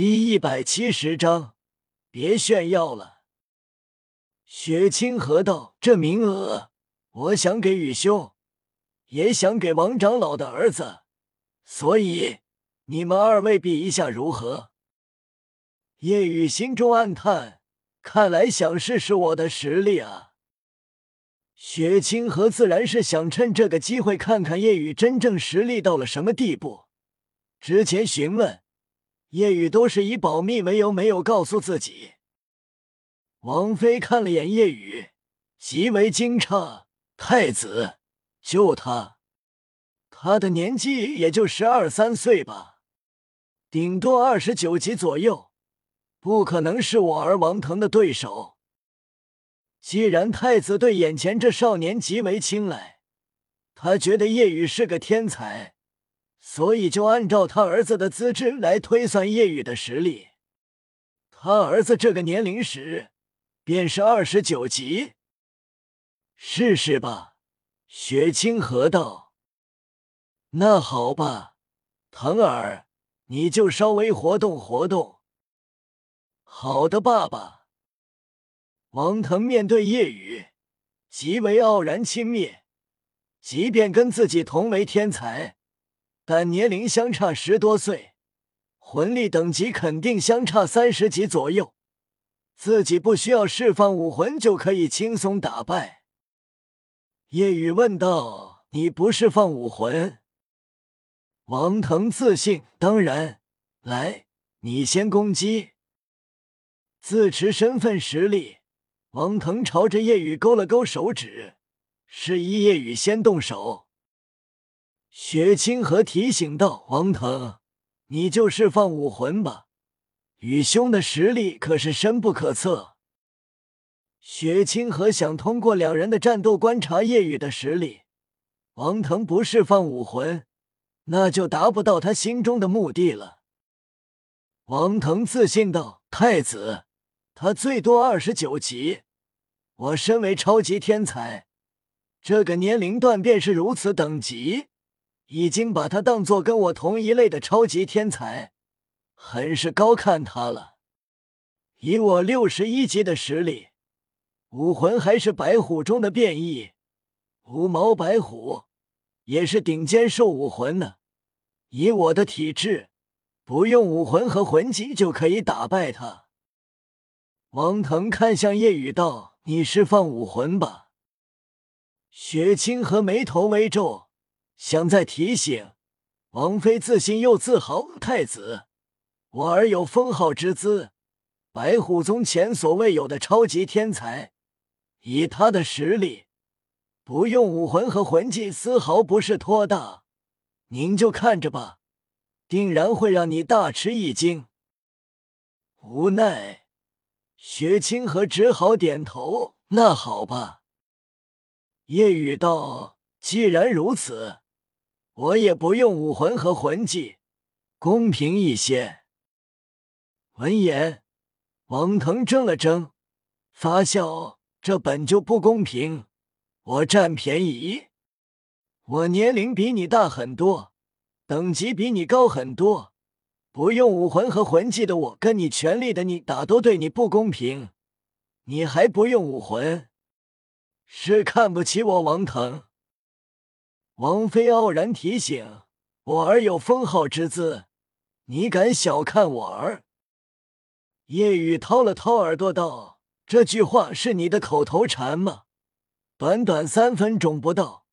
第一百七十章，别炫耀了。雪清河道：“这名额，我想给雨兄，也想给王长老的儿子，所以你们二位比一下如何？”叶雨心中暗叹：“看来想试试我的实力啊！”雪清河自然是想趁这个机会看看叶雨真正实力到了什么地步。之前询问。叶雨都是以保密为由，没有告诉自己。王妃看了眼叶雨，极为惊诧：“太子，就他，他的年纪也就十二三岁吧，顶多二十九级左右，不可能是我儿王腾的对手。既然太子对眼前这少年极为青睐，他觉得叶雨是个天才。”所以就按照他儿子的资质来推算叶雨的实力。他儿子这个年龄时，便是二十九级。试试吧，雪清河道。那好吧，腾儿，你就稍微活动活动。好的，爸爸。王腾面对叶雨，极为傲然轻蔑，即便跟自己同为天才。但年龄相差十多岁，魂力等级肯定相差三十级左右，自己不需要释放武魂就可以轻松打败。夜雨问道：“你不释放武魂？”王腾自信：“当然。”来，你先攻击。自持身份实力，王腾朝着夜雨勾了勾手指，示意夜雨先动手。雪清河提醒道：“王腾，你就释放武魂吧，宇兄的实力可是深不可测。”雪清河想通过两人的战斗观察叶雨的实力。王腾不释放武魂，那就达不到他心中的目的了。王腾自信道：“太子，他最多二十九级，我身为超级天才，这个年龄段便是如此等级。”已经把他当做跟我同一类的超级天才，很是高看他了。以我六十一级的实力，武魂还是白虎中的变异，五毛白虎也是顶尖兽武魂呢。以我的体质，不用武魂和魂技就可以打败他。王腾看向叶雨道：“你释放武魂吧。”雪清河眉头微皱。想再提醒王妃，自信又自豪。太子，我儿有封号之资，白虎宗前所未有的超级天才。以他的实力，不用武魂和魂技，丝毫不是托大。您就看着吧，定然会让你大吃一惊。无奈，雪清河只好点头。那好吧。夜雨道：“既然如此。”我也不用武魂和魂技，公平一些。闻言，王腾怔了怔，发笑：“这本就不公平，我占便宜。我年龄比你大很多，等级比你高很多，不用武魂和魂技的我，跟你全力的你打都对你不公平。你还不用武魂，是看不起我王腾？”王妃傲然提醒：“我儿有封号之资，你敢小看我儿？”叶雨掏了掏耳朵道：“这句话是你的口头禅吗？短短三分钟不到，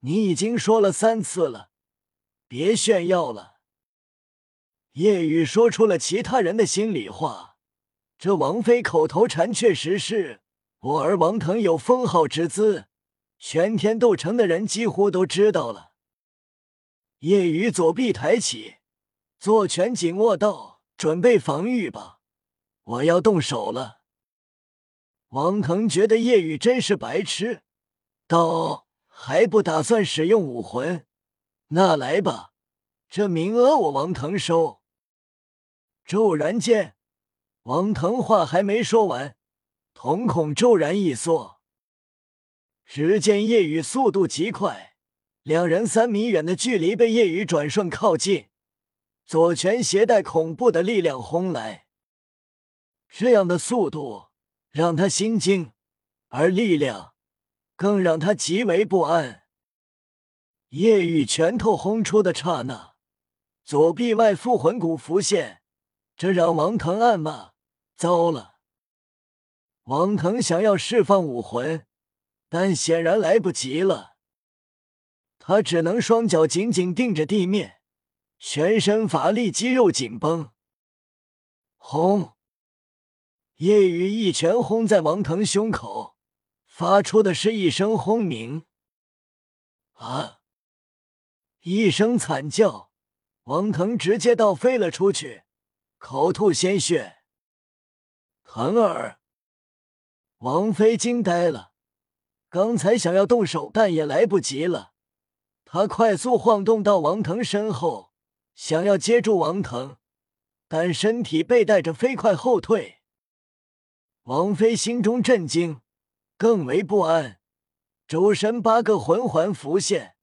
你已经说了三次了，别炫耀了。”叶雨说出了其他人的心里话：“这王妃口头禅确实是我儿王腾有封号之资。”全天斗城的人几乎都知道了。夜雨左臂抬起，左拳紧握道：“准备防御吧，我要动手了。”王腾觉得夜雨真是白痴，道：“还不打算使用武魂？那来吧，这名额我王腾收。”骤然间，王腾话还没说完，瞳孔骤然一缩。只见夜雨速度极快，两人三米远的距离被夜雨转瞬靠近，左拳携带恐怖的力量轰来。这样的速度让他心惊，而力量更让他极为不安。夜雨拳头轰出的刹那，左臂外附魂骨浮现，这让王腾暗骂：糟了！王腾想要释放武魂，但显然来不及了。他只能双脚紧紧定着地面，全身乏力，肌肉紧绷。轰！夜雨一拳轰在王腾胸口，发出的是一声轰鸣。啊！一声惨叫，王腾直接倒飞了出去，口吐鲜血。腾儿，王妃惊呆了，刚才想要动手，但也来不及了。他快速晃动到王腾身后，想要接住王腾，但身体被带着飞快后退。王妃心中震惊，更为不安，周身八个魂环浮现。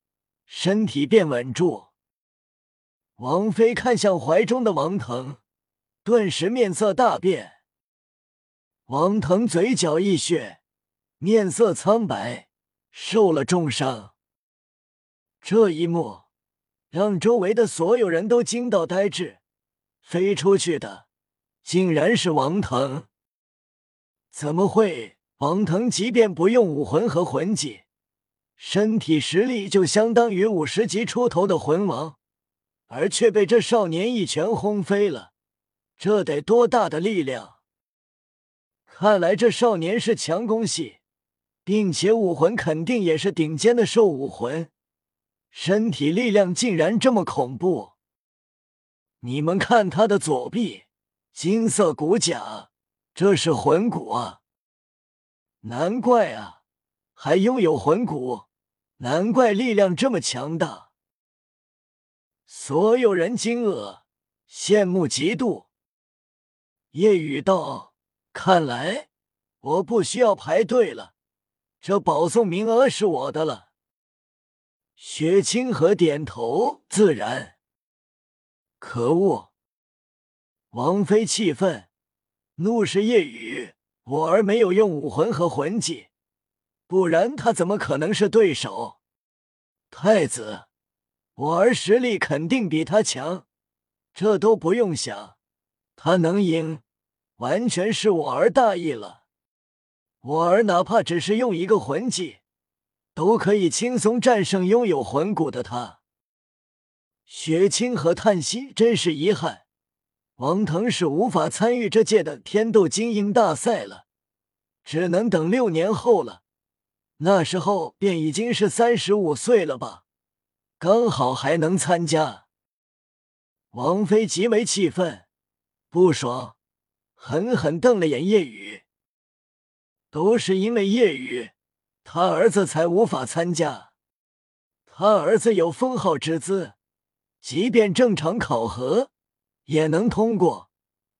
身体变稳住，王妃看向怀中的王腾，顿时面色大变。王腾嘴角溢血，面色苍白，受了重伤。这一幕让周围的所有人都惊到呆滞。飞出去的竟然是王腾！怎么会？王腾即便不用武魂和魂技。身体实力就相当于五十级出头的魂王，而却被这少年一拳轰飞了，这得多大的力量？看来这少年是强攻系，并且武魂肯定也是顶尖的兽武魂，身体力量竟然这么恐怖！你们看他的左臂，金色骨甲，这是魂骨啊！难怪啊，还拥有魂骨。难怪力量这么强大，所有人惊愕、羡慕、嫉妒。夜雨道：“看来我不需要排队了，这保送名额是我的了。”雪清河点头：“自然。”可恶！王妃气愤，怒视夜雨：“我儿没有用武魂和魂技。”不然他怎么可能是对手？太子，我儿实力肯定比他强，这都不用想，他能赢，完全是我儿大意了。我儿哪怕只是用一个魂技，都可以轻松战胜拥有魂骨的他。雪清河叹息：“真是遗憾，王腾是无法参与这届的天斗精英大赛了，只能等六年后了。”那时候便已经是三十五岁了吧，刚好还能参加。王妃极为气愤，不爽，狠狠瞪了眼叶雨。都是因为叶雨，他儿子才无法参加。他儿子有封号之资，即便正常考核也能通过，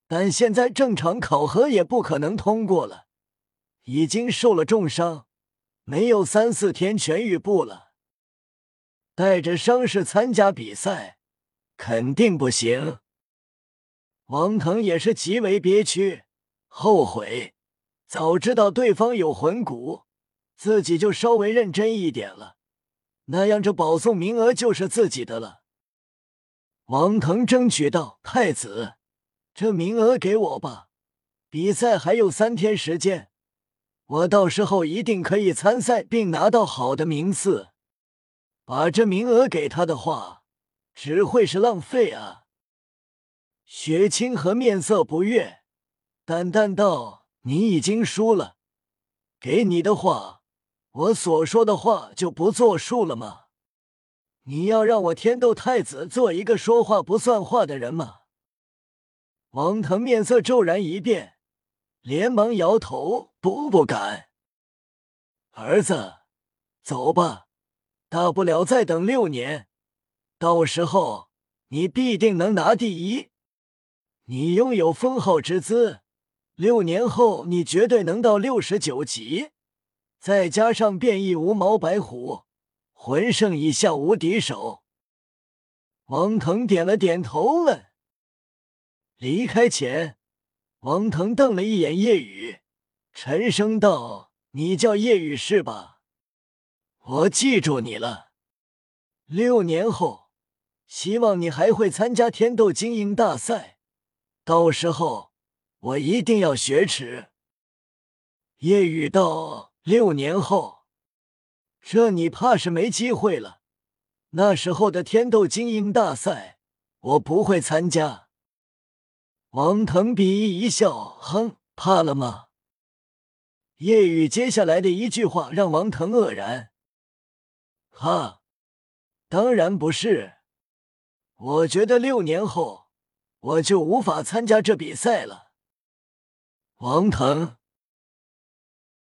但现在正常考核也不可能通过了，已经受了重伤。没有三四天痊愈不了，带着伤势参加比赛肯定不行。王腾也是极为憋屈，后悔早知道对方有魂骨，自己就稍微认真一点了，那样这保送名额就是自己的了。王腾争取道：“太子，这名额给我吧，比赛还有三天时间。”我到时候一定可以参赛并拿到好的名次。把这名额给他的话，只会是浪费啊！雪清河面色不悦，淡淡道：“你已经输了，给你的话，我所说的话就不作数了吗？你要让我天斗太子做一个说话不算话的人吗？”王腾面色骤然一变。连忙摇头，不不敢。儿子，走吧，大不了再等六年，到时候你必定能拿第一。你拥有封号之资，六年后你绝对能到六十九级，再加上变异无毛白虎，魂圣以下无敌手。王腾点了点头，问：“离开前，王腾瞪了一眼叶雨，沉声道：‘你叫叶雨是吧？我记住你了。六年后，希望你还会参加天斗精英大赛，到时候我一定要雪耻。’叶雨道：‘六年后，这你怕是没机会了。’”那时候的天斗精英大赛，我不会参加。王腾鄙夷一笑，哼，怕了吗？叶雨接下来的一句话让王腾愕然。哈，当然不是。我觉得六年后我就无法参加这比赛了。王腾，